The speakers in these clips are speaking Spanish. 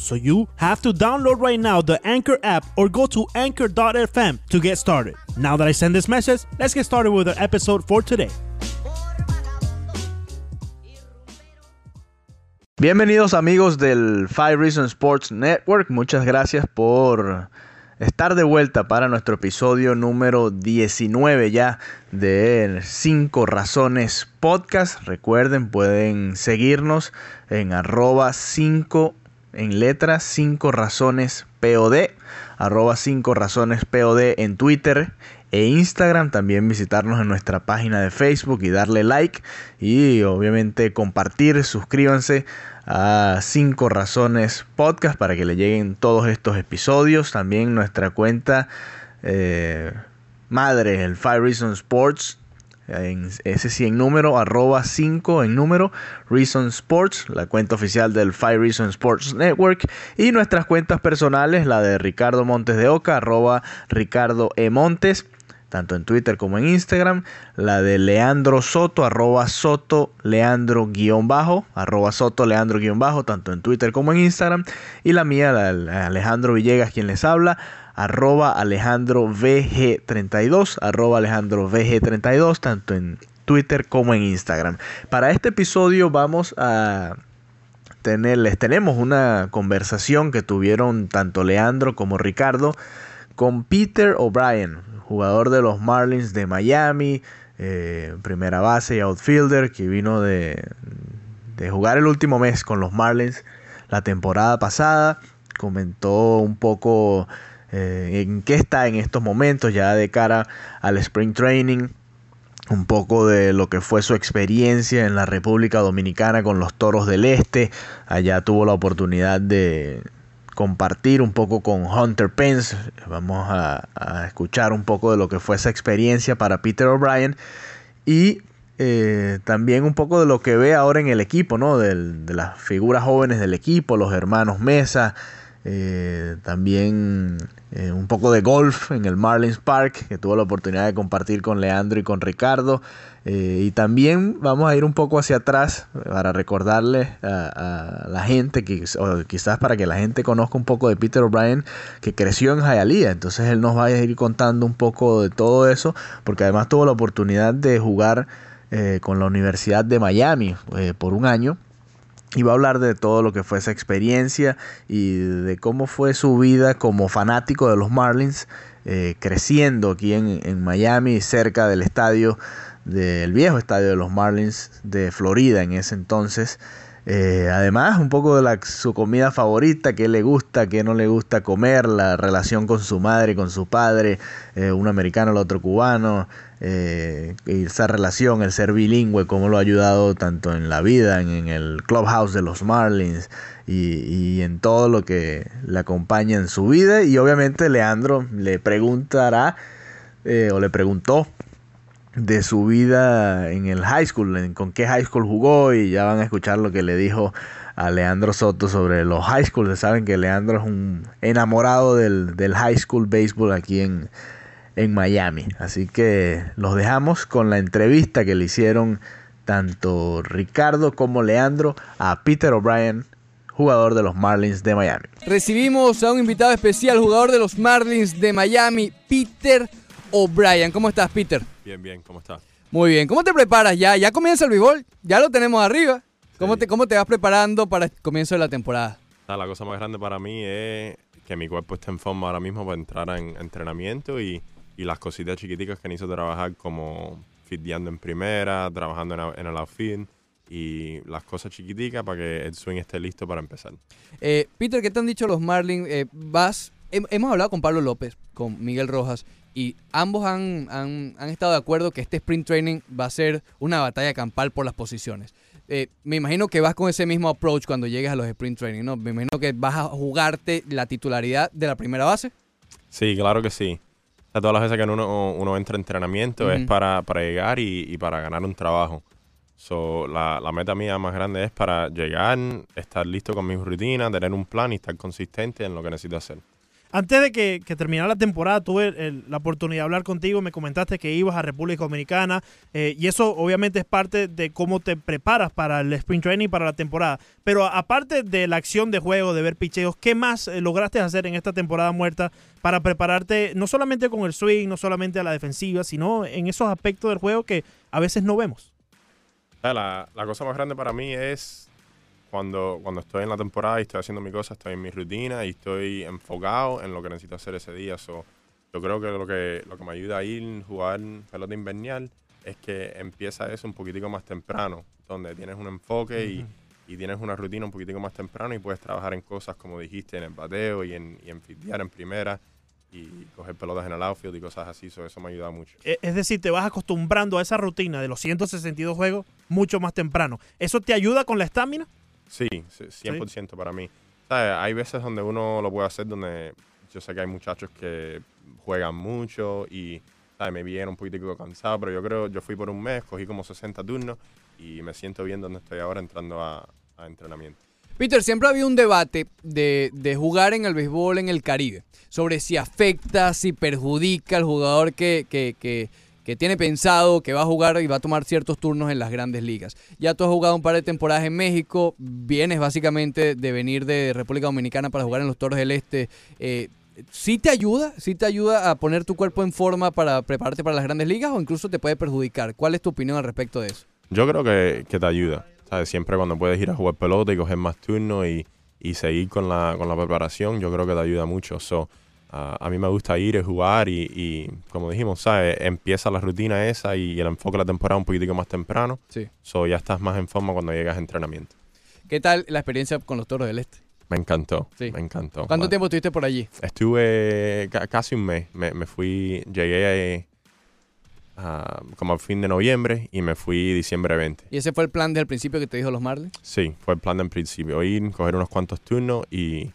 So you have to download right now the Anchor app or go to anchor.fm to get started. Now that I send this message, let's get started with our episode for today. Bienvenidos amigos del Five Reasons Sports Network. Muchas gracias por estar de vuelta para nuestro episodio número 19 ya de 5 Razones Podcast. Recuerden, pueden seguirnos en arroba 5 en letras 5 razones POD, arroba 5 razones POD en Twitter e Instagram. También visitarnos en nuestra página de Facebook y darle like y obviamente compartir, suscríbanse a 5 razones podcast para que le lleguen todos estos episodios. También nuestra cuenta eh, madre, el Five Reasons Sports en, ese sí en número, arroba 5 en número, Reason Sports, la cuenta oficial del Five Reason Sports Network, y nuestras cuentas personales, la de Ricardo Montes de Oca, arroba Ricardo E. Montes, tanto en Twitter como en Instagram, la de Leandro Soto, arroba Soto Leandro guion bajo, arroba Soto Leandro guion bajo, tanto en Twitter como en Instagram, y la mía, la de Alejandro Villegas, quien les habla, arroba Alejandro VG32, arroba Alejandro VG32, tanto en Twitter como en Instagram. Para este episodio vamos a tener, les tenemos una conversación que tuvieron tanto Leandro como Ricardo con Peter O'Brien, jugador de los Marlins de Miami, eh, primera base y outfielder, que vino de, de jugar el último mes con los Marlins la temporada pasada. Comentó un poco eh, en qué está en estos momentos ya de cara al Spring Training, un poco de lo que fue su experiencia en la República Dominicana con los Toros del Este. Allá tuvo la oportunidad de compartir un poco con Hunter Pence. Vamos a, escuchar un poco de lo que fue esa experiencia para Peter O'Brien. Y eh, también un poco de lo que ve ahora en el equipo, ¿no? de las figuras jóvenes del equipo, los hermanos Mesa, eh, también eh, un poco de golf en el Marlins Park, que tuvo la oportunidad de compartir con Leandro y con Ricardo. Eh, y también vamos a ir un poco hacia atrás para recordarle a, la gente, que, quizás para que la gente conozca un poco de Peter O'Brien, que creció en Hialeah. Entonces él nos va a ir contando un poco de todo eso, porque además tuvo la oportunidad de jugar con la Universidad de Miami por un año y va a hablar de todo lo que fue esa experiencia y de cómo fue su vida como fanático de los Marlins, eh, creciendo aquí en, Miami, cerca del estadio, del viejo estadio de los Marlins de Florida en ese entonces. Eh, además, un poco de la, su comida favorita, qué le gusta, qué no le gusta comer, la relación con su madre, con su padre, eh, un americano, el otro cubano, eh, esa relación, el ser bilingüe, cómo lo ha ayudado tanto en la vida, en, el clubhouse de los Marlins y, en todo lo que le acompaña en su vida. Y obviamente Leandro le preguntará eh, o le preguntó de su vida en el high school, con qué high school jugó y ya van a escuchar lo que le dijo a Leandro Soto sobre los high schools. Saben que Leandro es un enamorado del, del high school baseball aquí en, en Miami. Así que los dejamos con la entrevista que le hicieron tanto Ricardo como Leandro a Peter O'Brien, jugador de los Marlins de Miami. Recibimos a un invitado especial, jugador de los Marlins de Miami, Peter O'Brien. ¿Cómo estás, Peter? Bien, bien, ¿cómo estás? Muy bien. ¿Cómo te preparas ya? Ya comienza el béisbol, ya lo tenemos arriba. ¿Cómo, te, ¿Cómo te vas preparando para el comienzo de la temporada? La cosa más grande para mí es que mi cuerpo esté en forma ahora mismo para entrar en entrenamiento y y las cositas chiquiticas que han hizo trabajar como fiteando en primera, trabajando en, el outfield y las cosas chiquiticas para que el swing esté listo para empezar. Eh, Peter, ¿qué te han dicho los Marlins? Eh, vas, hemos hablado con Pablo López, con Miguel Rojas, y ambos han, han, estado de acuerdo que este sprint training va a ser una batalla campal por las posiciones. eh, me imagino que vas con ese mismo approach cuando llegues a los sprint training, ¿no? Me imagino que vas a jugarte la titularidad de la primera base. Sí, claro que sí. O sea, todas las veces que uno, uno entra en entrenamiento es para, para llegar y, y para ganar un trabajo. So, la, la meta mía más grande es para llegar, estar listo con mis rutinas, tener un plan y estar consistente en lo que necesito hacer. Antes de que, terminara la temporada, tuve la oportunidad de hablar contigo. Me comentaste que ibas a República Dominicana eh, y eso obviamente es parte de cómo te preparas para el sprint training para la temporada. Pero aparte de la acción de juego, de ver picheos, ¿qué más eh, lograste hacer en esta temporada muerta para prepararte no solamente con el swing, no solamente a la defensiva, sino en esos aspectos del juego que a veces no vemos? La cosa más grande para mí es cuando, cuando estoy en la temporada y estoy haciendo mi cosa, estoy en mi rutina y estoy enfocado en lo que necesito hacer ese día. So, yo creo que lo, que lo que me ayuda a ir a jugar pelota invernal es que empieza eso un poquitico más temprano, donde tienes un enfoque y, y tienes una rutina un poquitico más temprano y puedes trabajar en cosas como dijiste, en el bateo y en, y en en primera y coger pelotas en el outfield y cosas así. So, eso me ayuda mucho. E- Es decir, te vas acostumbrando a esa rutina de los 162 juegos mucho más temprano. ¿Eso te ayuda con la estamina? Sí, sí, 100% para mí. ¿Sabes? Hay veces donde uno lo puede hacer donde yo sé que hay muchachos que juegan mucho y ¿sabes? me vienen un poquitico cansado, pero yo creo, yo fui por un mes, cogí como 60 turnos y me siento bien donde estoy ahora entrando a, a entrenamiento. Peter, siempre había un debate de, de jugar en el béisbol en el Caribe, sobre si afecta, si perjudica al jugador que, que, que- que tiene pensado que va a jugar y va a tomar ciertos turnos en las grandes ligas. Ya tú has jugado un par de temporadas en México, vienes básicamente de venir de República Dominicana para jugar en los Toros del Este. Eh, ¿Sí te ayuda? ¿Sí te ayuda a poner tu cuerpo en forma para prepararte para las grandes ligas o incluso te puede perjudicar? ¿Cuál es tu opinión al respecto de eso? Yo creo que, te ayuda. ¿sabes? Siempre cuando puedes ir a jugar pelota y coger más turnos y, y seguir con la, con la preparación, yo creo que te ayuda mucho. So, ah, a mí me gusta ir y jugar y, y, como dijimos, ¿sabes? empieza la rutina esa y el enfoque de la temporada un poquitico más temprano. Sí. So, ya estás más en forma cuando llegas a entrenamiento. ¿Qué tal la experiencia con los Toros del Este? Me encantó, Sí. me encantó. ¿Cuánto tiempo estuviste por allí? Estuve ca- casi un mes. Me, me fui, llegué ah, como al fin de noviembre y me fui diciembre 20. ¿Y ese fue el plan desde el principio que te dijo los Marlins? Sí, fue el plan de en principio. Ir, coger unos cuantos turnos y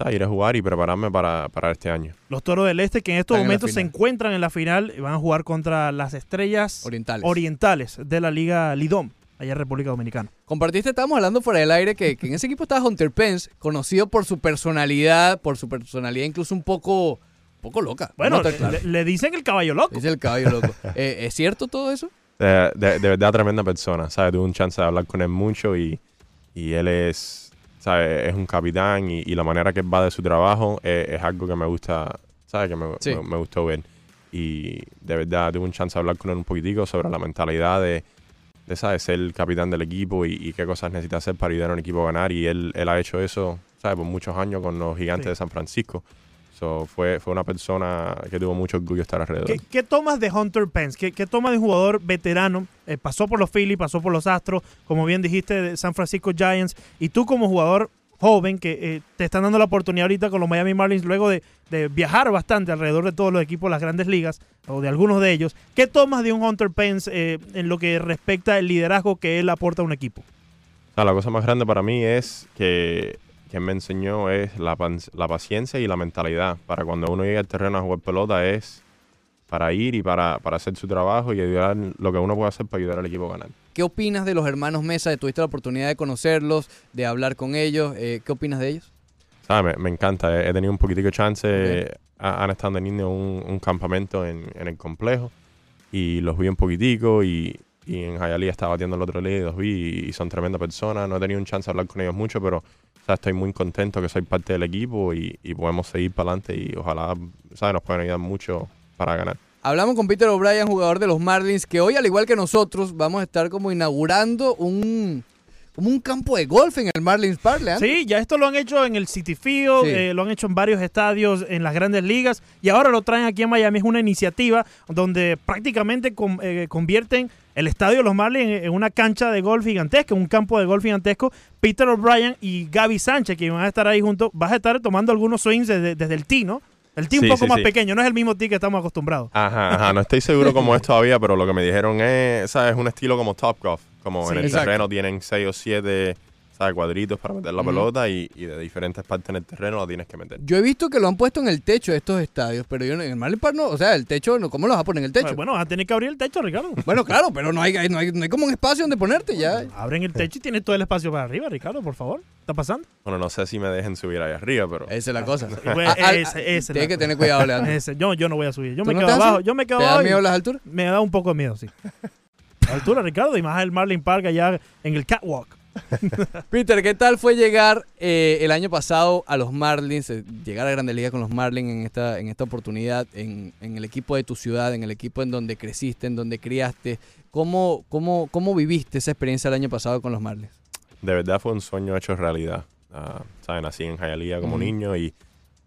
¿sabes? ir a jugar y prepararme para, para este año. Los Toros del Este que en estos Están en la momentos se encuentran en la final y van a jugar contra las estrellas Orientales. orientales de la Liga Lidom, allá en República Dominicana. Compartiste, estábamos hablando fuera del aire, que, que en ese equipo estaba Hunter Pence, conocido por su personalidad, por su personalidad incluso un poco, un poco loca. Bueno, le, dicen el caballo loco. Dice el caballo loco. Eh, ¿Es cierto todo eso? De, de- de verdad, tremenda persona. ¿sabes? Tuve un chance de hablar con él mucho y, y él es, ¿sabes? es un capitán y, y la manera que va de su trabajo es, es algo que me gusta, ¿sabes? Que me, Sí. me- me gustó ver. Y de verdad tuve un chance de hablar con él un poquitico sobre la mentalidad de, de ¿sabes? ser el capitán del equipo y, y qué cosas necesita hacer para ayudar a un equipo a ganar. Y él, él ha hecho eso, ¿sabes? Por muchos años con los gigantes Sí. de San Francisco. So, fue, fue una persona que tuvo mucho orgullo estar alrededor. ¿Qué, qué tomas de Hunter Pence? ¿Qué, qué tomas de un jugador veterano? Eh, pasó por los Phillies, pasó por los Astros, como bien dijiste, de San Francisco Giants. Y tú como jugador joven que eh, te están dando la oportunidad ahorita con los Miami Marlins luego de, de viajar bastante alrededor de todos los equipos de las grandes ligas o de algunos de ellos. ¿Qué tomas de un Hunter Pence eh, en lo que respecta al liderazgo que él aporta a un equipo? La cosa más grande para mí es que, que me enseñó es la, la paciencia y la mentalidad. Para cuando uno llega al terreno a jugar pelota es para ir y para, para hacer su trabajo y ayudar lo que uno puede hacer para ayudar al equipo a ganar. ¿Qué opinas de los hermanos Mesa? ¿Tuviste la oportunidad de conocerlos, de hablar con ellos? Eh, ¿Qué opinas de ellos? Me, me encanta. He, tenido un poquitico de chance. Ok. ha- han estado teniendo un, un campamento en, en el complejo y los vi un poquitico y, y en Hialeah estaba batiendo el otro día y los vi y son tremendas personas. No he tenido un chance de hablar con ellos mucho, pero sea, estoy muy contento que soy parte del equipo y, y podemos seguir para adelante y ojalá ¿sabes? nos puedan ayudar mucho para ganar. Hablamos con Peter O'Brien, jugador de los Marlins, que hoy, al igual que nosotros, vamos a estar como inaugurando un, como un campo de golf en el Marlins Park, Leandro. Sí, ya esto lo han hecho en el City Field, Sí. eh, lo han hecho en varios estadios en las grandes ligas y ahora lo traen aquí en Miami. Es una iniciativa donde prácticamente con- eh, convierten el estadio de los Marlins en, una cancha de golf gigantesca, un campo de golf gigantesco. Peter O'Brien y Gaby Sánchez, que van a estar ahí juntos, vas a estar tomando algunos swings desde, desde el tee, ¿no? El tee un Sí, poco sí, más sí. pequeño, no es el mismo tee que estamos acostumbrados. Ajá, ajá, no estoy seguro cómo es todavía, pero lo que me dijeron es, ¿sabes? Un estilo como Top Golf, como en el exacto. terreno tienen seis o siete, ¿sabes? Cuadritos para meter la pelota y, y de diferentes partes en el terreno la tienes que meter. Yo he visto que lo han puesto en el techo de estos estadios, pero yo no- en el Marlin Park no, o sea, el techo, no, ¿cómo lo vas a poner en el techo? Bueno, vas a tener que abrir el techo, Ricardo. Bueno, claro, pero no hay, no hay, no hay como un espacio donde ponerte ya. Abren el techo y tienes todo el espacio para arriba, Ricardo, por favor. ¿Está pasando? Bueno, no sé si me dejen subir ahí arriba, pero... Esa es la cosa. Pues, Ah, ah, ese- ese Tienes la- que tener cuidado, Leandro. Ese, yo, yo no voy a subir. Yo ¿Tú me no quedo te abajo. Yo me quedo ¿Te da abajo. y miedo las alturas? Me da un poco de miedo, sí. Altura, Ricardo, y más el Marlin Park allá en el catwalk. Peter, ¿qué tal fue llegar eh, el año pasado a los Marlins, eh, llegar a Grandes Ligas con los Marlins en esta, en esta oportunidad, en, en el equipo de tu ciudad, en el equipo en donde creciste, en donde criaste? ¿Cómo, cómo, cómo viviste esa experiencia el año pasado con los Marlins? De verdad fue un sueño hecho realidad. Ah, ¿sabes? Nací en Hialeah como niño y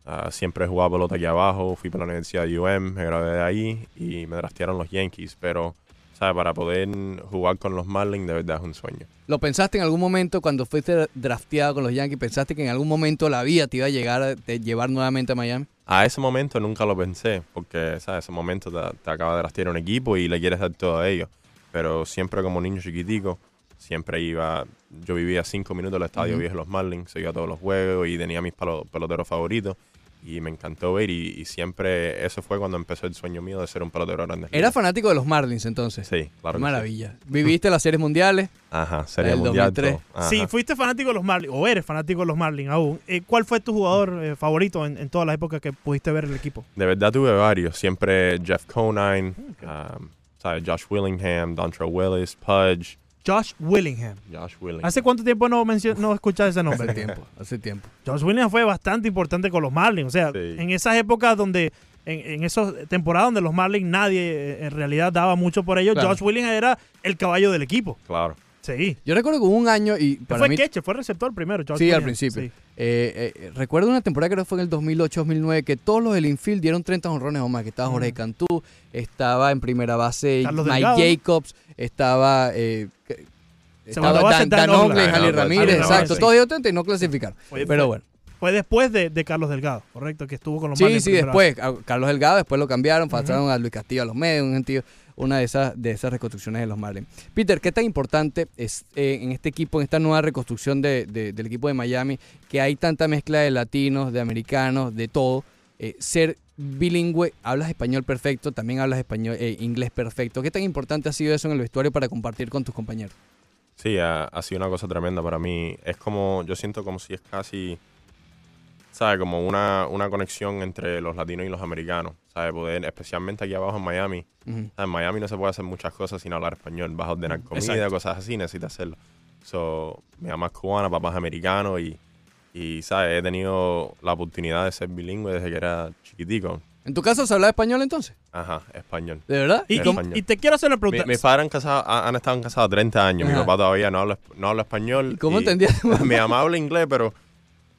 ah, siempre he jugado pelota aquí abajo. Fui para la Universidad de UM, me gradué de ahí y me draftearon los Yankees. Pero, ¿sabes? Para poder jugar con los Marlins, de verdad es un sueño. ¿Lo pensaste en algún momento cuando fuiste drafteado con los Yankees? ¿Pensaste que en algún momento la vida te iba a llegar a te llevar nuevamente a Miami? A ese momento nunca lo pensé, porque, ¿sabes? Ese momento te, te acaba de draftear un equipo y le quieres dar todo a ellos. Pero siempre como niño chiquitico, siempre iba... Yo vivía a cinco minutos del estadio Ujú. viejo de los Marlins, seguía todos los juegos y tenía mis peloteros favoritos. Y me encantó ver y, y siempre eso fue cuando empezó el sueño mío de ser un pelotero grande. ¿Eras fanático de los Marlins entonces? Sí, claro. Qué sí. maravilla. ¿Viviste las series mundiales? Ajá, sería El mundial. 2003. todo. Ajá. Si fuiste fanático de los Marlins, o eres fanático de los Marlins aún, eh, ¿cuál fue tu jugador eh, favorito en, en todas las épocas que pudiste ver el equipo? De verdad tuve varios. Siempre Jeff Conine, um, ¿sabes? Josh Willingham, Dontrell Willis, Pudge, Josh Willingham. Josh Willingham. ¿Hace cuánto tiempo no, no escuchas ese Hace nombre? tiempo, hace tiempo. Josh Williams fue bastante importante con los Marlins. O sea, Sí. en esas épocas donde, en, en esas temporadas donde los Marlins nadie eh, en realidad daba mucho por ellos, Claro. Josh Williams era el caballo del equipo. Claro. Sí. Yo recuerdo que hubo un año y para fue mí... catcher, fue receptor primero, Sí, al principio. Sí. Eh, eh, recuerdo una temporada que creo que fue en el 2008-2009 que todos los del infield dieron 30 honrones o más. Que estaba Jorge Mm. Cantú, estaba en primera base Carlos Mike Delgado, ¿no? Jacobs, estaba... Eh, estaba Dan, Dan Dan Dan Ogle, Ramírez, exacto. Sí. Todos dieron 30 y no clasificaron. Oye, Pero fue- bueno. Fue después de, de Carlos Delgado, correcto, que estuvo con los Sí, sí, después. a Carlos Delgado, después lo cambiaron, pasaron a Luis Castillo a los medios, un gentío- una de esas, de esas reconstrucciones de los Marlins. Peter, ¿qué tan importante es eh, en este equipo, en esta nueva reconstrucción de- de- del equipo de Miami, que hay tanta mezcla de latinos, de americanos, de todo, eh, ser bilingüe, hablas español perfecto, también hablas español, eh, inglés perfecto. ¿Qué tan importante ha sido eso en el vestuario para compartir con tus compañeros? Sí, ha sido una cosa tremenda para mí. Es como, yo siento como si es casi, ¿sabes? Como una, una conexión entre los latinos y los americanos, ¿sabes? Poder, especialmente aquí abajo en Miami. Ujú. ¿sabes? En Miami no se puede hacer muchas cosas sin hablar español. Vas a ordenar comida, Exacto. cosas así, necesitas hacerlo. So, mi mamá es cubana, papá es americano y, y, ¿sabes? He tenido la oportunidad de ser bilingüe desde que era chiquitico. ¿En tu casa se habla español entonces? Ajá, español. ¿De verdad? Y, español. y te quiero hacer una Mi- pregunta. mis padres han, casado- han estado casados 30 años. Mi Ajá. papá todavía no habla, no habla español. ¿Y cómo y- entendías? Mi mamá habla inglés, pero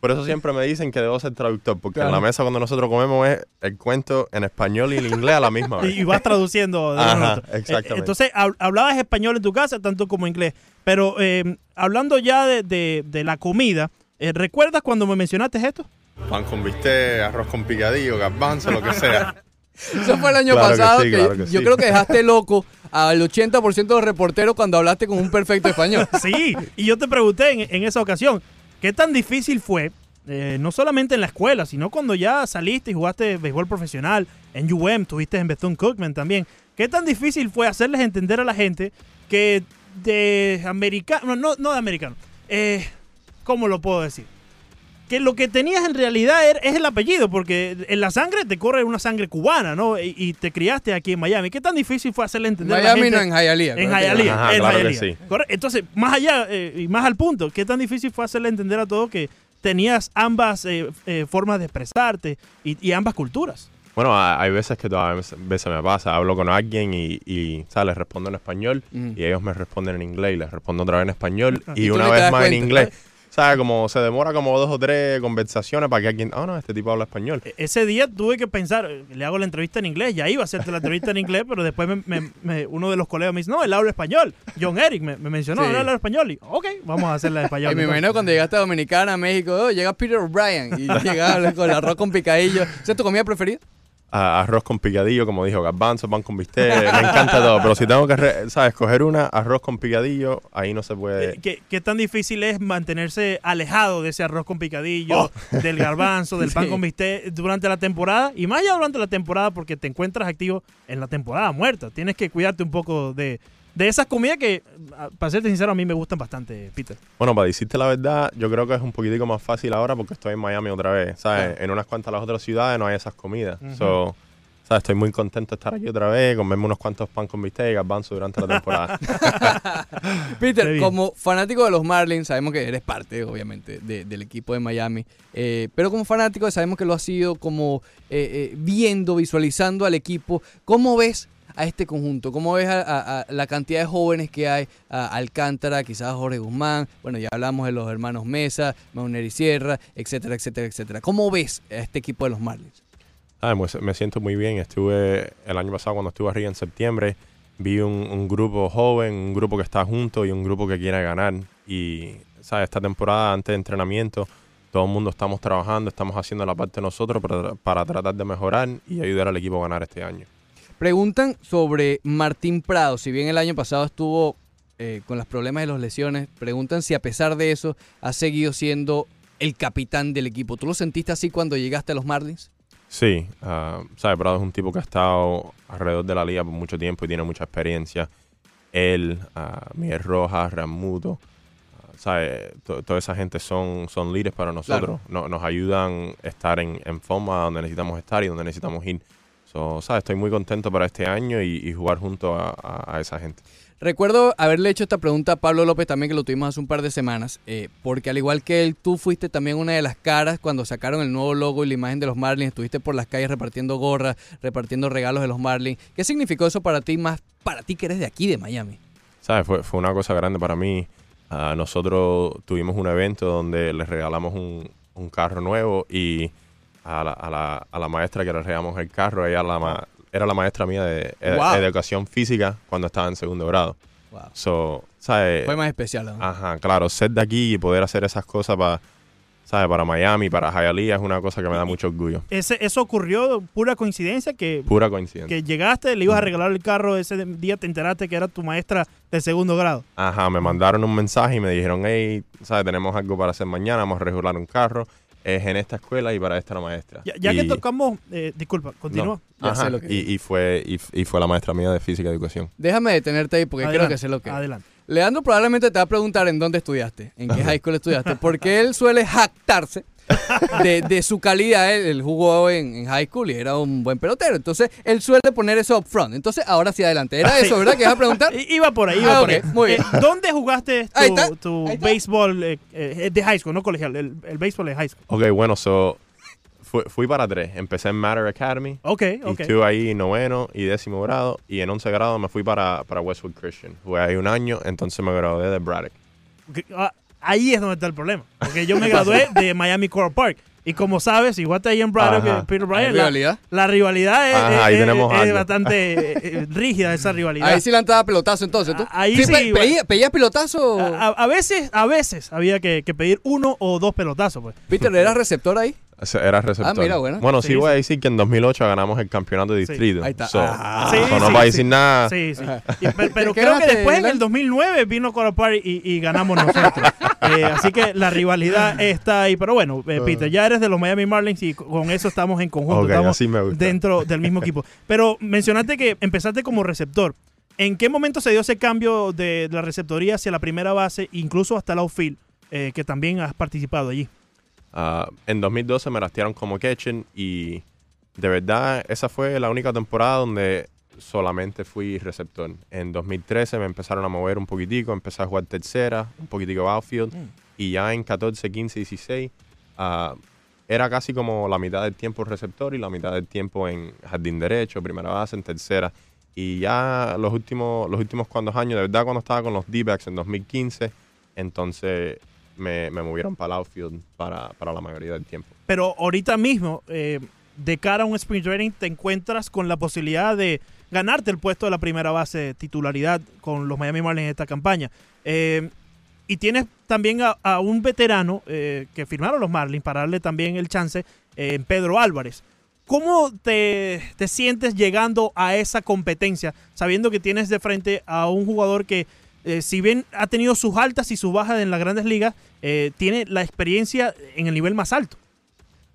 por eso siempre me dicen que debo ser traductor. Porque en la mesa cuando nosotros comemos es el cuento en español y en inglés a la misma vez. y vas traduciendo. de Ajá. Eh, exactamente. entonces, hab- hablabas español en tu casa, tanto como inglés. Pero eh, hablando ya de, de- de la comida, eh, ¿recuerdas cuando me mencionaste esto? Pan con bistec, arroz con picadillo, garbanzo, lo que sea. Eso fue el año Claro que pasado sí, que, claro que yo sí. creo que dejaste loco al 80% de los reporteros cuando hablaste con un perfecto español. Sí, y yo te pregunté en, en esa ocasión, ¿qué tan difícil fue, eh, no solamente en la escuela, sino cuando ya saliste y jugaste béisbol profesional, en UM, tuviste en Bethune-Cookman también, ¿qué tan difícil fue hacerles entender a la gente que de americano, no, no de americano, eh, ¿cómo lo puedo decir? Que lo que tenías en realidad er- es el apellido, porque en la sangre te corre una sangre cubana, ¿no? Y, y te criaste aquí en Miami. ¿Qué tan difícil fue hacerle entender a la Miami gente? no en Hialeah. En. Hialeah, Ajá, en claro que Hialeah. sí. Entonces, más allá eh, y más al punto, ¿qué tan difícil fue hacerle entender a todo que tenías ambas eh, eh, formas de expresarte y, y ambas culturas? Bueno, ha- hay veces que todavía me- veces me pasa, hablo con alguien y, y ¿sabes? les respondo en español Ujú. y ellos me responden en inglés y les respondo otra vez en español Y y, una vez más en inglés. ¿Sabes? Como se demora como dos o tres conversaciones para que alguien. Ah, no, este tipo habla español. E- Ese día tuve que pensar, eh, le hago la entrevista en inglés, ya iba a hacerte la entrevista en inglés, pero después me- me- me- uno de los colegas me dice, no, él habla español. John Eric me, me mencionó, Sí. él habla español. Y, ok, vamos a hacerla en español. Y me imagino cuando llegaste a Dominicana, México, oh, llega Peter O'Brien y llega con el arroz con picadillo. ¿Esa es tu comida preferida? A- arroz con picadillo, como dijo, garbanzo, pan con bistec, me encanta todo. Pero si tengo que, re- ¿sabes? Coger una, arroz con picadillo, ahí no se puede. ¿Qué, qué tan difícil es mantenerse alejado de ese arroz con picadillo, Oh. del garbanzo, del pan con bistec durante la temporada? Y más allá durante la temporada porque te encuentras activo en la temporada muerta. Tienes que cuidarte un poco de, de esas comidas que, para serte sincero, a mí me gustan bastante, Peter. Bueno, para decirte la verdad, yo creo que es un poquitico más fácil ahora porque estoy en Miami otra vez. ¿Sabes? En unas cuantas las otras ciudades no hay esas comidas. Ujú. So, ¿sabes? Estoy muy contento de estar aquí otra vez, comerme unos cuantos pan con bistec y garbanzo durante la temporada. Peter, como fanático de los Marlins, sabemos que eres parte, obviamente, de- del equipo de Miami. eh, pero como fanático, sabemos que lo has sido como eh, eh, viendo, visualizando al equipo. ¿Cómo ves a este conjunto? ¿Cómo ves a, la cantidad de jóvenes que hay? A Alcántara, quizás Jorge Guzmán. Bueno, ya hablamos de los hermanos Mesa, Mauneri Sierra, etcétera, etcétera, etcétera. ¿Cómo ves a este equipo de los Marlins? Ah, me siento muy bien. Estuve el año pasado cuando estuve arriba en septiembre, vi un, grupo joven, un grupo que está junto y un grupo que quiere ganar. Y, ¿sabes? Esta temporada antes de entrenamiento, todo el mundo estamos trabajando, estamos haciendo la parte de nosotros para tratar de mejorar y ayudar al equipo a ganar este año. Preguntan sobre Martín Prado. Si bien el año pasado estuvo eh, con los problemas de las lesiones, preguntan si a pesar de eso ha seguido siendo el capitán del equipo. ¿Tú lo sentiste así cuando llegaste a los Marlins? Sí, ah, ¿sabes? Prado es un tipo que ha estado alrededor de la liga por mucho tiempo y tiene mucha experiencia. Él, ah, Miguel Rojas, Ramuto, ¿sabes? To- toda esa gente son, son líderes para nosotros. No- nos ayudan a estar en, en forma donde necesitamos estar y donde necesitamos ir. Estoy muy contento para este año y, y jugar junto a, a- a esa gente. Recuerdo haberle hecho esta pregunta a Pablo López también, que lo tuvimos hace un par de semanas, eh, porque al igual que él, tú fuiste también una de las caras cuando sacaron el nuevo logo y la imagen de los Marlins, estuviste por las calles repartiendo gorras, repartiendo regalos de los Marlins. ¿Qué significó eso para ti, más para ti que eres de aquí, de Miami? ¿Sabes? Fue, fue una cosa grande para mí. Ah, nosotros tuvimos un evento donde les regalamos un, un carro nuevo y a la, a, la, a la maestra que le regalamos el carro, ella la ma- era la maestra mía de ed- Wow. educación física cuando estaba en segundo grado. Wow. So, ¿sabes? Fue más especial. ¿no? Ajá, claro, ser de aquí y poder hacer esas cosas para, ¿sabes? Para Miami, para Hialeah es una cosa que me da mucho orgullo. Ese, eso ocurrió pura coincidencia que, Pura coincidencia. que llegaste, le ibas a regalar el carro, ese día te enteraste que era tu maestra de segundo grado. Ajá, me mandaron un mensaje y me dijeron, hey, ¿sabes? Tenemos algo para hacer mañana, vamos a regular un carro. Es en esta escuela y para esta la maestra. Ya, ya que tocamos, eh, disculpa, continúa. Ya Ajá, sé lo que y, y fue, y, y fue la maestra mía de física y educación. Déjame detenerte ahí porque creo que sé lo que es. Adelante. Leandro probablemente te va a preguntar en dónde estudiaste, en qué high school estudiaste, porque él suele jactarse de, de su calidad. Él, él jugó en, en high school y era un buen pelotero. Entonces, él suele poner eso up front. Entonces, ahora sí adelante. Era Ah, eso, ¿verdad? Que vas a preguntar. Iba por ahí, iba Ah, por ahí. muy bien. Eh, ¿Dónde jugaste Ahí tu, está, tu ahí está. béisbol eh, eh, de high school, no colegial? El, el béisbol de high school. Ok, bueno, so, fui, para tres. Empecé en Matter Academy. Ok, Y ok. estuve ahí noveno y décimo grado. Y en once grado me fui para, para Westwood Christian. Jugué ahí un año, entonces me gradué de Braddock. Ah, Ahí es donde está el problema. Porque yo me gradué de Miami Coral Park. Y como sabes, igual está ahí en eh, Peter ¿Hay Bryan, la, rivalidad? la rivalidad es, Ajá, es- ahí es- tenemos es algo. bastante eh, rígida esa rivalidad. Ahí sí dado pelotazo entonces, ¿tú? Ah, ahí sí, pe- bueno. pedía- ¿Pedías pelotazo? a, a- a veces, a veces había que, que pedir uno o dos pelotazos, pues. Peter, ¿eras receptor ahí? Era receptor. Ah, mira, bueno. Bueno, Sí, sí, voy sí. a decir que en 2008 ganamos el campeonato de Sí. distrito. Ahí está. So, Ah. Sí, so no sí, va a decir nada. Sí, sí. Y pero ¿Qué creo que después en el 2009 vino Coral Park y, y ganamos nosotros. Eh, así que la rivalidad está ahí. Pero bueno, eh, Peter, ya eres de los Miami Marlins y co- con eso estamos en conjunto. Ok, estamos así me gusta. dentro del mismo equipo. Pero mencionaste que empezaste como receptor. ¿En qué momento se dio ese cambio de la receptoría hacia la primera base, incluso hasta el outfield, eh, que también has participado allí? Ah, en 2012 me rastearon como catcher y de verdad esa fue la única temporada donde solamente fui receptor. En 2013 me empezaron a mover un poquitico, empecé a jugar tercera, un poquitico outfield Mm. y ya en 14, 15, 16 ah, era casi como la mitad del tiempo receptor y la mitad del tiempo en jardín derecho, primera base, en tercera. Y ya los últimos, los últimos cuantos años, de verdad cuando estaba con los D-backs en 2015, entonces me, me movieron para el outfield para, para la mayoría del tiempo. Pero ahorita mismo, eh, de cara a un sprint training, te encuentras con la posibilidad de ganarte el puesto de la primera base de titularidad con los Miami Marlins en esta campaña. Eh, y tienes también a, a un veterano eh, que firmaron los Marlins para darle también el chance eh, en Pedro Álvarez. ¿Cómo te, te sientes llegando a esa competencia, sabiendo que tienes de frente a un jugador que, eh, si bien ha tenido sus altas y sus bajas en las grandes ligas, eh, tiene la experiencia en el nivel más alto?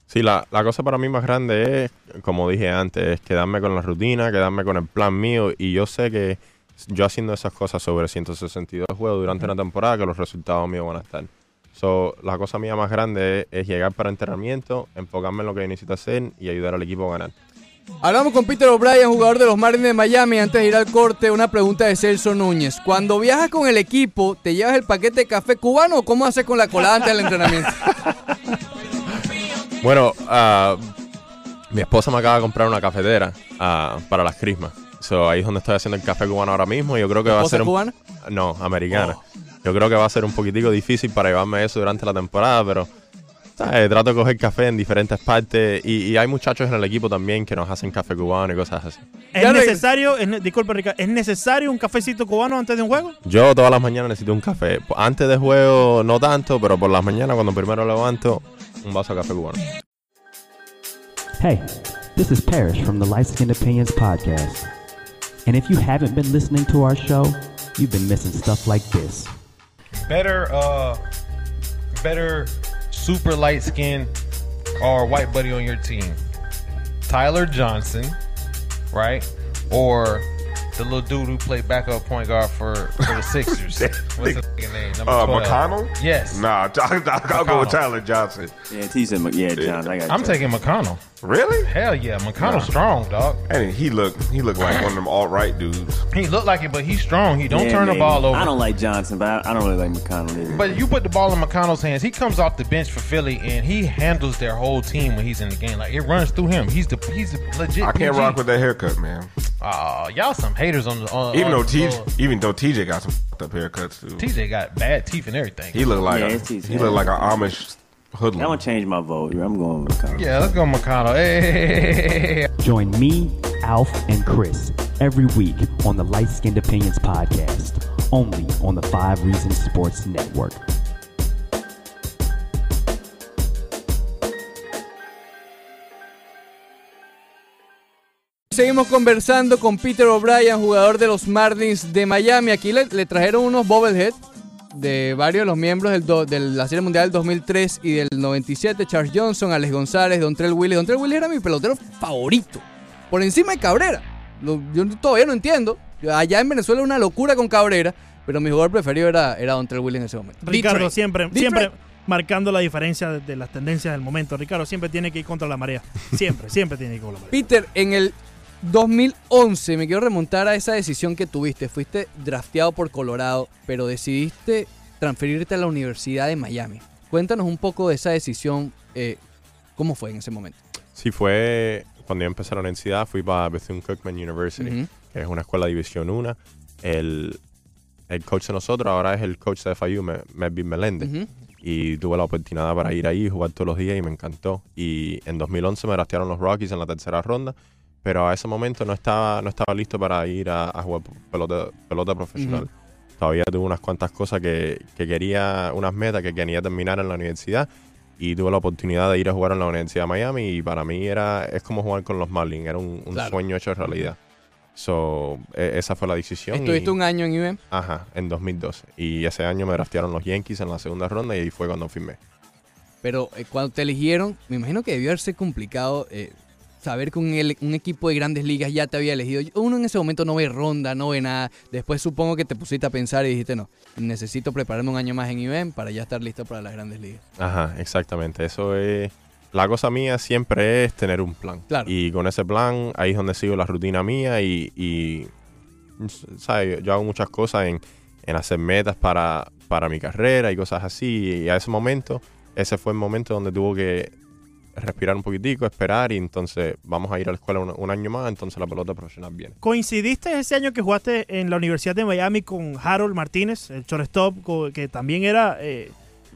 Sí, la, la cosa para mí más grande es, como dije antes, es quedarme con la rutina, quedarme con el plan mío y yo sé que yo haciendo esas cosas sobre 162 juegos durante una temporada que los resultados míos van a estar. So, la cosa mía más grande es, es llegar para entrenamiento, enfocarme en lo que necesito hacer y ayudar al equipo a ganar. Hablamos con Peter O'Brien, jugador de los Marlins de Miami. Antes de ir al corte, una pregunta de Celso Núñez. Cuando viajas con el equipo, ¿te llevas el paquete de café cubano o cómo haces con la colada antes del entrenamiento? Bueno, ah, mi esposa me acaba de comprar una cafetera ah, para las crismas. So, ahí es donde estoy haciendo el café cubano ahora mismo. Yo creo que va a ¿Esposa ser un- cubana? No, americana. Yo creo que va a ser un poquitico difícil para llevarme eso durante la temporada, pero ¿sabes? trato de coger café en diferentes partes y, y hay muchachos en el equipo también que nos hacen café cubano y cosas así. ¿Es necesario, es ne- disculpa Ricardo, ¿es necesario un cafecito cubano antes de un juego? Yo todas las mañanas necesito un café. Antes de juego no tanto, pero por las mañanas cuando primero levanto, un vaso de café cubano. Hey, this is Parrish from the Light Skin Opinions podcast. And if you haven't been listening to our show, you've been missing stuff like this. better uh better super light skin or white buddy on your team tyler johnson right or the little dude who played backup point guard for, for the Sixers. What's his name? Number Uh, 12. McConnell? Yes. Nah, I'll, I'll go with Tyler Johnson. Yeah, T said, Mc- yeah, John, I got I'm you. taking McConnell. Really? Hell yeah, McConnell's Nah. strong, dog. And he looked he looked like one of them all right dudes. He looked like it, but he's strong. He don't Yeah, turn the ball over. I don't like Johnson, but I, I don't really like McConnell either. But you put the ball in McConnell's hands. He comes off the bench for Philly, and he handles their whole team when he's in the game. Like it runs through him. He's the he's the legit. I can't PG. rock with that haircut, man. Aw, y'all some haters on the on. Even on though the TJ, even though TJ got some fucked up haircuts too. TJ got bad teeth and everything. He looked like Yeah, a, his teeth- he looked like an Amish I'm gonna change my vote. I'm going with McConnell. yeah, let's go McConnell. Hey, Join me, Alf, and Chris every week on the Light Skinned Opinions podcast, only on the Five Reasons Sports Network. Seguimos conversando con Peter O'Brien, jugador de los Marlins de Miami. Aquí le, le trajeron unos bobblehead de varios de los miembros del do- de la Serie Mundial del 2003 y del 97. Charles Johnson, Alex González, Dontrell Willis. Dontrell Willis era mi pelotero favorito. Por encima de Cabrera. Lo- yo todavía no entiendo. Allá en Venezuela una locura con Cabrera. Pero mi jugador preferido era, era Dontrell Willis en ese momento. Ricardo Detroit. siempre, Detroit. siempre marcando la diferencia de, de las tendencias del momento. Ricardo siempre tiene que ir contra la marea. Siempre, siempre tiene que ir contra la marea. Peter, en el 2011 me quiero remontar a esa decisión que tuviste. Fuiste drafteado por Colorado, pero decidiste transferirte a la Universidad de Miami. Cuéntanos un poco de esa decisión. eh, ¿Cómo fue en ese momento? Sí, fue cuando yo empecé la universidad, fui para Bethune-Cookman University, Ujú. que es una escuela de División 1. El, el coach de nosotros ahora es el coach de FIU, Me- Melvin Meléndez. Ujú. Y tuve la oportunidad para ir ahí jugar todos los días y me encantó. Y en 2011 me draftearon los Rockies en la tercera ronda, pero a ese momento no estaba, no estaba listo para ir a, a jugar pelota, pelota profesional. Todavía tuve unas cuantas cosas que, que quería, unas metas que quería terminar en la universidad y tuve la oportunidad de ir a jugar en la Universidad de Miami y para mí era es como jugar con los Marlins, era un, un Claro. sueño hecho realidad. So, e- esa fue la decisión. Estuviste y- un año en UM. Ajá, en 2012. Y ese año me draftearon los Yankees en la segunda ronda y ahí fue cuando firmé. Pero eh, cuando te eligieron, me imagino que debió haberse complicado eh, saber que un, un equipo de grandes ligas ya te había elegido. Uno en ese momento no ve ronda, no ve nada. Después supongo que te pusiste a pensar y dijiste, no, necesito prepararme un año más en UM para ya estar listo para las grandes ligas. Ajá, exactamente. Eso es. La cosa mía siempre es tener un plan. Claro. Y con ese plan, ahí es donde sigo la rutina mía y. y, ¿sabes? Yo hago muchas cosas en, en hacer metas para, para mi carrera y cosas así. Y a ese momento, ese fue el momento donde tuvo que respirar un poquitico, esperar y entonces vamos a ir a la escuela un, año más, entonces la pelota profesional viene. ¿Coincidiste ese año que jugaste en la Universidad de Miami con Harold Martínez, el shortstop, que también era, eh,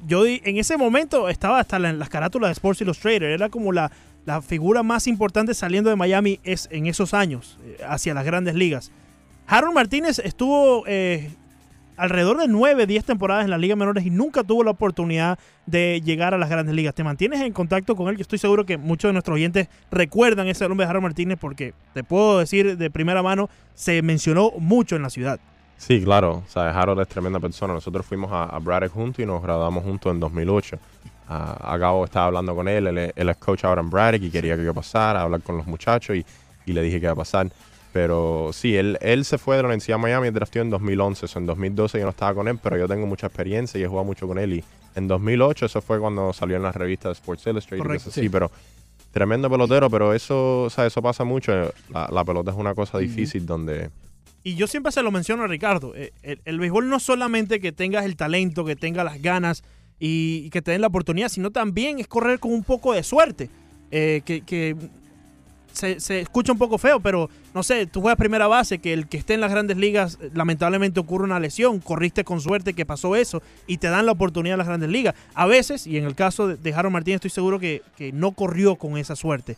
yo en ese momento estaba hasta en las carátulas de Sports Illustrated. Era como la, la figura más importante saliendo de Miami es, en esos años, eh, hacia las grandes ligas. Harold Martínez estuvo eh, alrededor de 9, 10 temporadas en las ligas menores y nunca tuvo la oportunidad de llegar a las grandes ligas. ¿Te mantienes en contacto con él? Yo estoy seguro que muchos de nuestros oyentes recuerdan ese nombre de Harold Martínez porque te puedo decir de primera mano, se mencionó mucho en la ciudad. Sí, claro. O sea, Harold es tremenda persona. Nosotros fuimos a, Braddock juntos y nos graduamos juntos en 2008. Ah, Agabo estaba hablando con él. Él, él es coach ahora en Braddock y quería que yo pasara a hablar con los muchachos y le dije que iba a pasar. Pero sí, él, él se fue de la Universidad de Miami y drafteó en 2011. Eso en 2012 yo no estaba con él, pero yo tengo mucha experiencia y he jugado mucho con él. Y en 2008 eso fue cuando salió en las revistas Sports Illustrated. Correcto, sí. pero tremendo pelotero, pero eso, o sea, eso pasa mucho. La, la pelota es una cosa difícil donde... Y yo siempre se lo menciono a Ricardo. eh, El, el béisbol no solamente que tengas el talento, que tengas las ganas y, y que te den la oportunidad, sino también es correr con un poco de suerte. Eh, que que se, escucha un poco feo, pero no sé, tú juegas primera base, que el que esté en las grandes ligas, eh, lamentablemente ocurre una lesión, corriste con suerte que pasó eso y te dan la oportunidad en las grandes ligas. A veces, y en el caso de, Harold Martínez, estoy seguro que, que no corrió con esa suerte.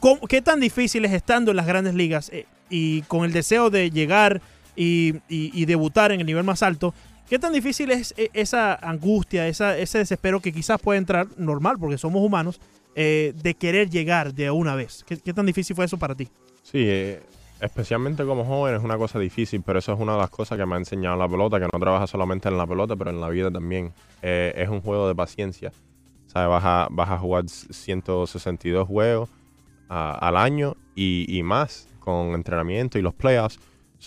¿Cómo- ¿Qué tan difícil es estando en las grandes ligas eh, y con el deseo de llegar y, y- y debutar en el nivel más alto? ¿Qué tan difícil es eh, esa angustia, esa, ese desespero que quizás puede entrar normal, porque somos humanos, eh, de querer llegar de una vez? ¿Qué, tan difícil fue eso para ti? Sí, eh, especialmente como joven es una cosa difícil, pero eso es una de las cosas que me ha enseñado la pelota, que no trabaja solamente en la pelota, pero en la vida también. Eh, es un juego de paciencia. ¿Sabes? Vas a, vas a jugar 162 juegos al año y, más con entrenamiento y los playoffs.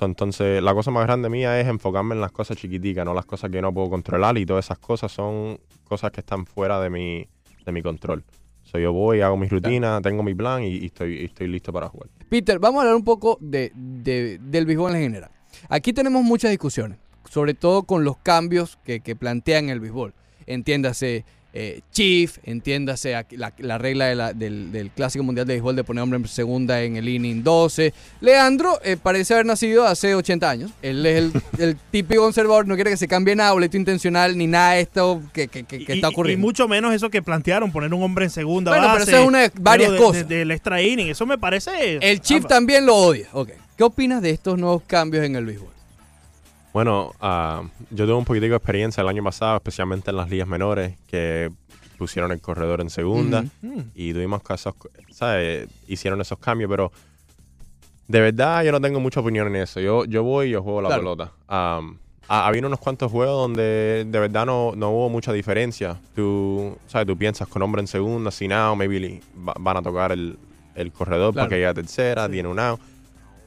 Entonces, la cosa más grande mía es enfocarme en las cosas chiquiticas, no las cosas que no puedo controlar y todas esas cosas son cosas que están fuera de mi, de mi control. So, yo voy, hago mi rutina, tengo mi plan y, y estoy, y estoy listo para jugar. Peter, vamos a hablar un poco de, de- del béisbol en general. Aquí tenemos muchas discusiones, sobre todo con los cambios que, que plantean el béisbol. Entiéndase eh, Chief, entiéndase la, la regla de la- del, del Clásico Mundial de Béisbol de poner hombre en segunda en el inning 12. Leandro eh, parece haber nacido hace 80 años. Él es el, el típico conservador, no quiere que se cambie nada, boleto intencional, ni nada de esto que, que- que- que Y- está ocurriendo. Y mucho menos eso que plantearon, poner un hombre en segunda Bueno, pero eso es una de varias de- cosas. de- del extra inning. Eso me parece... el Chief ah, también lo odia. ¿Qué opinas de estos nuevos cambios en el béisbol? Bueno, ah, yo tuve un poquitico de experiencia el año pasado, especialmente en las ligas menores, que pusieron el corredor en segunda mm. y tuvimos casos, ¿sabes? Hicieron esos cambios, pero de verdad yo no tengo mucha opinión en eso. Yo, yo voy y yo juego la Claro. pelota. Um, ha, habido unos cuantos juegos donde de verdad no, no hubo mucha diferencia. Tú, ¿sabes? Tú piensas con hombre en segunda, sin out, maybe va- van a tocar el, el corredor Claro. para que llegue a tercera, tiene un out.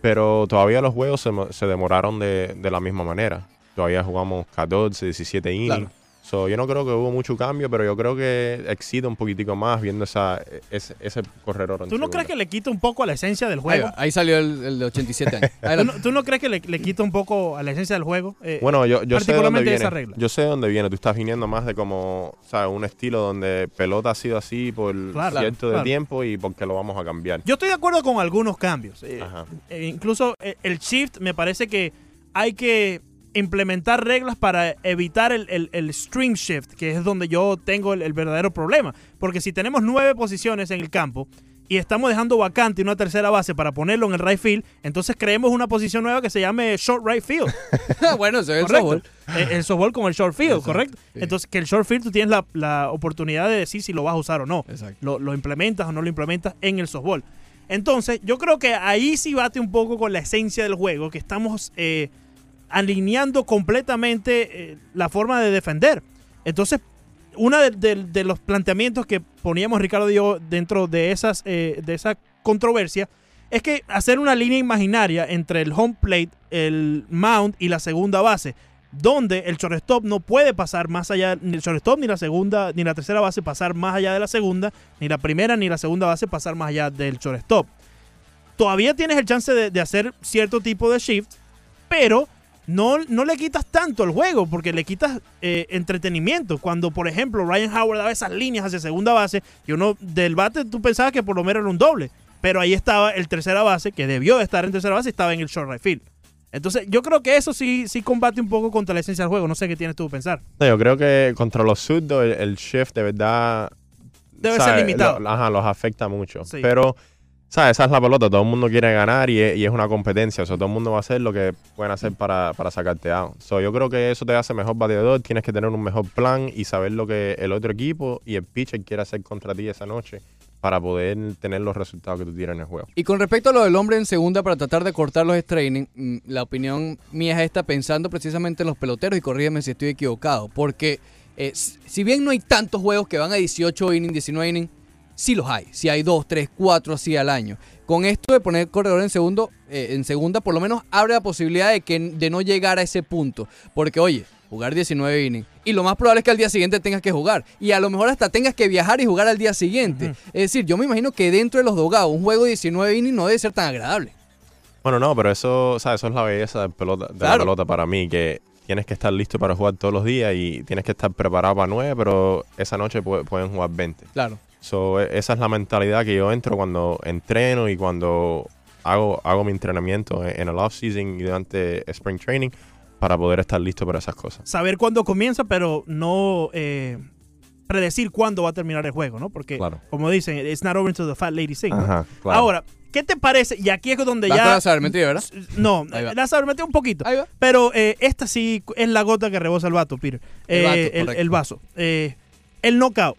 Pero todavía los juegos se, se demoraron de, de la misma manera. Todavía jugamos 14, 17 innings. Claro. So, yo no creo que hubo mucho cambio, pero yo creo que excita un poquitico más viendo esa, ese, ese corredor. ¿Tú no segunda. crees que le quita un poco a la esencia del juego? ahí salió el, el de 87 años. ¿Tú no, tú no crees que le, le quita un poco a la esencia del juego? Eh, Bueno, yo, yo sé de dónde particularmente viene. esa regla. Yo sé de dónde viene. Tú estás viniendo más de como, ¿sabes? Un estilo donde pelota ha sido así por Claro, cierto claro. de tiempo y porque lo vamos a cambiar. Yo estoy de acuerdo con algunos cambios. Eh, Ajá. eh, incluso eh, el shift me parece que hay que implementar reglas para evitar el, el- el stream shift, que es donde yo tengo el, el verdadero problema. Porque si tenemos nueve posiciones en el campo y estamos dejando vacante una tercera base para ponerlo en el right field, entonces creemos una posición nueva que se llame short right field. bueno, se ve el Correcto. softball. Eh, El softball con el short field, Exacto, correcto. sí. Entonces, que el short field tú tienes la, la oportunidad de decir si lo vas a usar o no. Exacto. Lo, lo implementas o no lo implementas en el softball. Entonces, yo creo que ahí sí bate un poco con la esencia del juego, que estamos eh, alineando completamente eh, la forma de defender. Entonces, uno de, los planteamientos que poníamos Ricardo y yo dentro de, esas, eh, de esa controversia es que hacer una línea imaginaria entre el home plate, el mound y la segunda base, donde el shortstop no puede pasar más allá, ni el shortstop ni la segunda, ni la tercera base pasar más allá de la segunda, ni la primera ni la segunda base pasar más allá del shortstop. Todavía tienes el chance de, de hacer cierto tipo de shift, pero no, no le quitas tanto el juego, porque le quitas eh, entretenimiento. Cuando, por ejemplo, Ryan Howard daba esas líneas hacia segunda base, y uno del bate tú pensabas que por lo menos era un doble. Pero ahí estaba el tercera base, que debió de estar en tercera base, y estaba en el short right field. Entonces, yo creo que eso sí, sí combate un poco contra la esencia del juego. No sé qué tienes tú que pensar. No, yo creo que contra los zurdos el, el shift de verdad... Debe ser limitado. Lo- ajá, los afecta mucho. Sí. Pero, ¿sabes? Esa es la pelota. Todo el mundo quiere ganar y es, una competencia. O sea, todo el mundo va a hacer lo que pueden hacer para, para sacarte out. So, yo creo que eso te hace mejor bateador. Tienes que tener un mejor plan y saber lo que el otro equipo y el pitcher quiere hacer contra ti esa noche para poder tener los resultados que tú tienes en el juego. Y con respecto a lo del hombre en segunda para tratar de cortar los straining, mm, la opinión mía es esta pensando precisamente en los peloteros y corrígeme si estoy equivocado, porque eh, si bien no hay tantos juegos que van a 18 innings, 19 innings, sí los hay, si hay 2, 3, 4 así al año. Con esto de poner corredor en segundo, eh, en segunda, por lo menos abre la posibilidad de que de no llegar a ese punto, porque oye, jugar 19 innings y lo más probable es que al día siguiente tengas que jugar y a lo mejor hasta tengas que viajar y jugar al día siguiente. Es decir, yo me imagino que dentro de los dogados un juego de 19 innings no debe ser tan agradable. Bueno, no, pero eso. Eso es la belleza de, pelota, de Claro. la pelota para mí, que tienes que estar listo para jugar todos los días y tienes que estar preparado para nueve, pero esa noche pu- pueden jugar 20. Claro. So, e- esa es la mentalidad que yo entro cuando entreno y cuando hago, hago mi entrenamiento en, el off-season y durante spring training para poder estar listo para esas cosas. Saber cuándo comienza, pero no eh, predecir cuándo va a terminar el juego, ¿no? Porque, Claro. como dicen, it's not over until the fat lady sings. ¿no? Ajá, claro. Ahora, ¿qué te parece? Y aquí es donde Vas ya... la sabermetría, ¿verdad? No, la sabermetría un poquito. Ahí va. Pero eh, esta sí es la gota que rebosa el vato, Peter. El Eh, vato, el, correcto. el vaso. Eh, el knockout.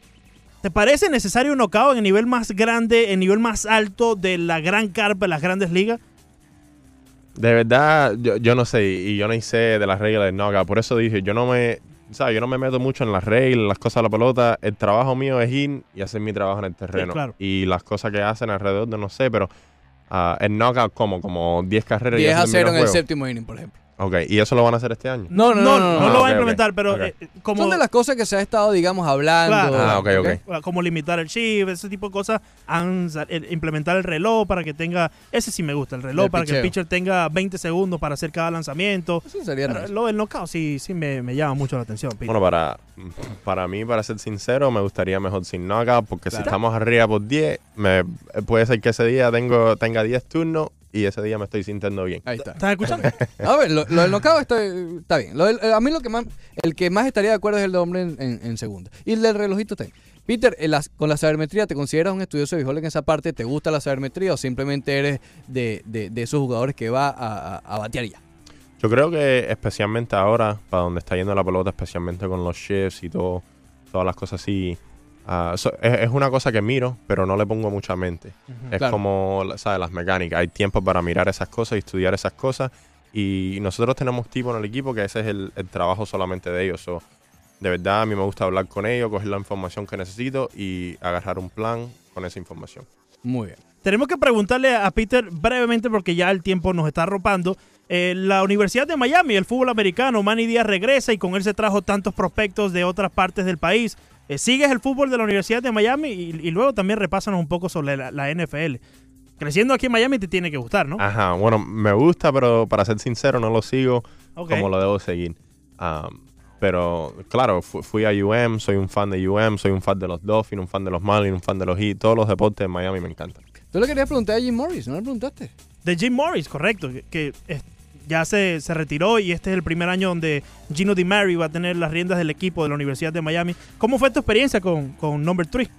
¿Te parece necesario un knockout en el nivel más grande, en el nivel más alto de la gran carpa de las grandes ligas? De verdad, yo, yo no sé, y yo no sé de las reglas del knockout. Por eso dije, yo no me, ¿sabes? Yo no me meto mucho en las reglas, las cosas de la pelota. El trabajo mío es ir y hacer mi trabajo en el terreno. claro. Y las cosas que hacen alrededor de no sé, pero ah, el knockout como, como 10 carreras. y 10 a hacen 0 en el séptimo inning, por ejemplo. Ok, ¿y eso lo van a hacer este año? No, no, No, no. no, no, no. lo Ah, va a implementar, pero ok. eh, como... Son de las cosas que se ha estado, digamos, hablando. Claro. Ah, ok, ok. como limitar el shift, ese tipo de cosas, han el- implementar el reloj para que tenga, ese sí me gusta, el reloj para que el pitcher tenga 20 segundos para hacer cada lanzamiento. Eso sería Pero nice. lo del knockout sí, sí me, me llama mucho la atención. Peter. Bueno, para, para mí, para ser sincero, me gustaría mejor sin knockout, porque si estamos arriba por 10, me, puede ser que ese día tengo, tenga 10 turnos y ese día me estoy sintiendo bien. Ahí está. ¿Estás escuchando? A ver, lo, lo del knockout está, está bien. Lo del- a mí lo que más, el que más estaría de acuerdo es el de hombre en, en- en segunda. Y el del relojito también. Peter, en las- con la sabermetría, ¿te consideras un estudioso de béisbol en esa parte? ¿Te gusta la sabermetría o simplemente eres de, de- de esos jugadores que va a, a- a batear ya? Yo creo que especialmente ahora, para donde está yendo la pelota, especialmente con los shifts y todo, todas las cosas así, ah, so- es, es una cosa que miro, pero no le pongo mucha mente. Es Claro. como, ¿sabes? Las mecánicas. Hay tiempo para mirar esas cosas y estudiar esas cosas. Y nosotros tenemos tipos en el equipo que ese es el, el trabajo solamente de ellos. So, de verdad, a mí me gusta hablar con ellos, coger la información que necesito y agarrar un plan con esa información. Muy bien. Tenemos que preguntarle a Peter brevemente porque ya el tiempo nos está arropando. Eh, la Universidad de Miami, el fútbol americano, Manny Díaz regresa y con él se trajo tantos prospectos de otras partes del país. Eh, ¿Sigues el fútbol de la Universidad de Miami? Y, y luego también repásanos un poco sobre la, la NFL. Creciendo aquí en Miami te tiene que gustar, ¿no? Ajá, bueno, me gusta, pero para ser sincero, no lo sigo como lo debo seguir. Um, pero claro, fu- fui a UM, soy un fan de UM, soy un fan de los Dolphins, un fan de los Marlins, un fan de los Heat. Todos los deportes en Miami me encantan. Tú le querías preguntar a Jim Morris, ¿no le preguntaste? De Jim Morris, correcto, que, que, eh, ya se, se retiró y este es el primer año donde Gino DiMari va a tener las riendas del equipo de la Universidad de Miami. ¿Cómo fue tu experiencia con, con Number 3?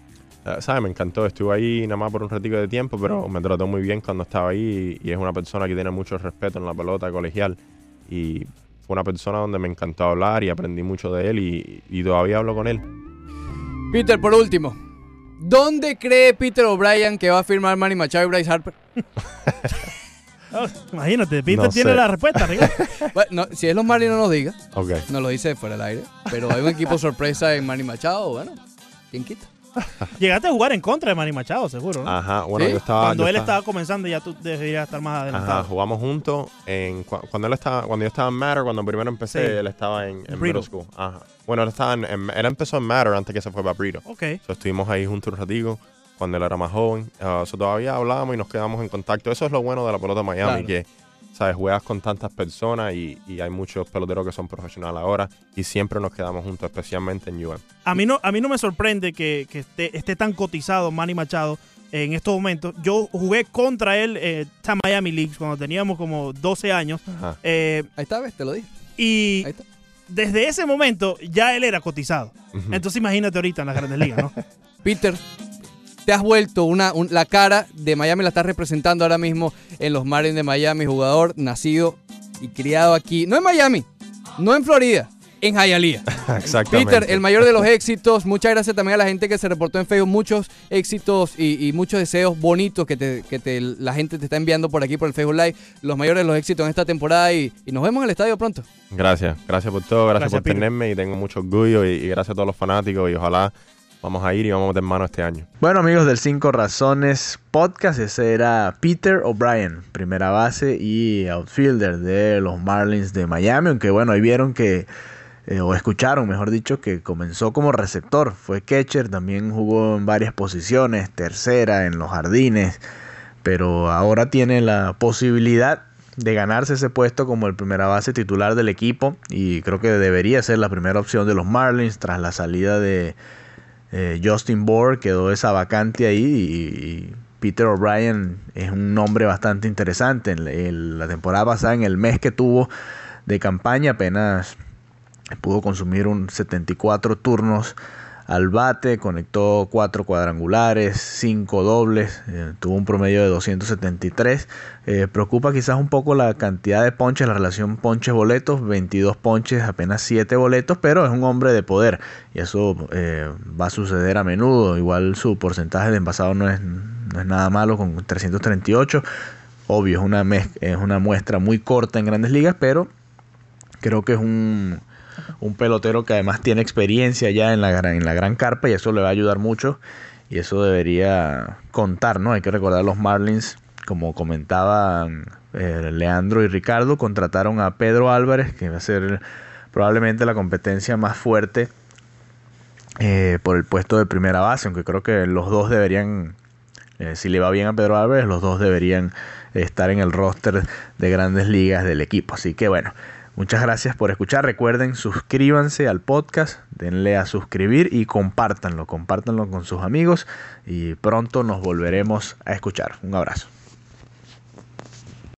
Eh, ¿Sabes? Me encantó. Estuve ahí nada más por un ratito de tiempo, pero me trató muy bien cuando estaba ahí y, y es una persona que tiene mucho respeto en la pelota colegial. Y fue una persona donde me encantó hablar y aprendí mucho de él y, y todavía hablo con él. Peter, por último. ¿Dónde cree Peter O'Brien que va a firmar Manny Machado y Bryce Harper? Oh, imagínate, Peter No tiene sé. la respuesta. Ricardo. Bueno, no, si es los Marlins no nos diga, Ok. nos lo dice fuera del aire. Pero hay un equipo sorpresa en Manny Machado, bueno, ¿quién quita? Llegaste a jugar en contra de Manny Machado, seguro, ¿no? Ajá, bueno, ¿Sí? yo estaba. Cuando yo él estaba- estaba comenzando ya tú deberías estar más Ajá, adelantado. jugamos juntos en cu- cuando él estaba cuando yo estaba en Matter, cuando primero empecé, Sí. él estaba en, en Brito. middle school. Ajá. Bueno, él estaba en, en- él empezó en Matter antes que se fue para Brito. Ok. So, estuvimos ahí juntos un ratico cuando él era más joven. Uh, so, todavía hablábamos y nos quedamos en contacto. Eso es lo bueno de la pelota de Miami, Claro. que sabes, juegas con tantas personas y, y hay muchos peloteros que son profesionales ahora y siempre nos quedamos juntos, especialmente en UM. A mí no, a mí no me sorprende que, que esté, esté tan cotizado Manny Machado en estos momentos. Yo jugué contra él eh, en Miami Leagues cuando teníamos como 12 años. Ajá. Eh, Ahí está, ves, te lo dije. y Ahí está. desde ese momento ya él era cotizado. Entonces imagínate ahorita en las grandes ligas, ¿no? Peter, te has vuelto una, un- la cara de Miami, la estás representando ahora mismo en los Marlins de Miami, jugador nacido y criado aquí, no en Miami, no en Florida, en Hialeah. Exactamente. Peter, el mayor de los éxitos. Muchas gracias también a la gente que se reportó en Facebook. Muchos éxitos y, y muchos deseos bonitos que, te, que te- la gente te está enviando por aquí por el Facebook Live. Los mayores de los éxitos en esta temporada y, y nos vemos en el estadio pronto. Gracias, gracias por todo, gracias, Gracias, por Peter. tenerme y tengo mucho orgullo y, y gracias a todos los fanáticos y ojalá vamos a ir y vamos a meter mano este año. Bueno amigos del 5 Razones Podcast, ese era Peter O'Brien, primera base y outfielder de los Marlins de Miami, aunque bueno, ahí vieron que, eh, o escucharon mejor dicho, que comenzó como receptor, fue catcher, también jugó en varias posiciones, tercera, en los jardines, pero ahora tiene la posibilidad de ganarse ese puesto como el primera base titular del equipo y creo que debería ser la primera opción de los Marlins tras la salida de eh, Justin Bohr quedó esa vacante ahí y, Peter O'Brien es un nombre bastante interesante. En la, en la temporada pasada, en el mes que tuvo de campaña, apenas pudo consumir un 74 turnos al bate, conectó cuatro cuadrangulares, cinco dobles, eh, tuvo un promedio de 273. Eh, preocupa quizás un poco la cantidad de ponches, la relación ponches-boletos, 22 ponches, apenas 7 boletos, pero es un hombre de poder y eso eh, va a suceder a menudo. Igual su porcentaje de envasado no es, no es nada malo con 338. Obvio, es una, es una muestra muy corta en grandes ligas, pero creo que es un, un pelotero que además tiene experiencia ya en la, gran, en la gran carpa y eso le va a ayudar mucho y eso debería contar, ¿no? Hay que recordar los Marlins, como comentaban eh, Leandro y Ricardo, contrataron a Pedro Álvarez, que va a ser probablemente la competencia más fuerte eh, por el puesto de primera base, aunque creo que los dos deberían, eh, si le va bien a Pedro Álvarez, los dos deberían estar en el roster de grandes ligas del equipo. Así que bueno, muchas gracias por escuchar. Recuerden, suscríbanse al podcast, denle a suscribir y compártanlo, compártanlo con sus amigos y pronto nos volveremos a escuchar. Un abrazo.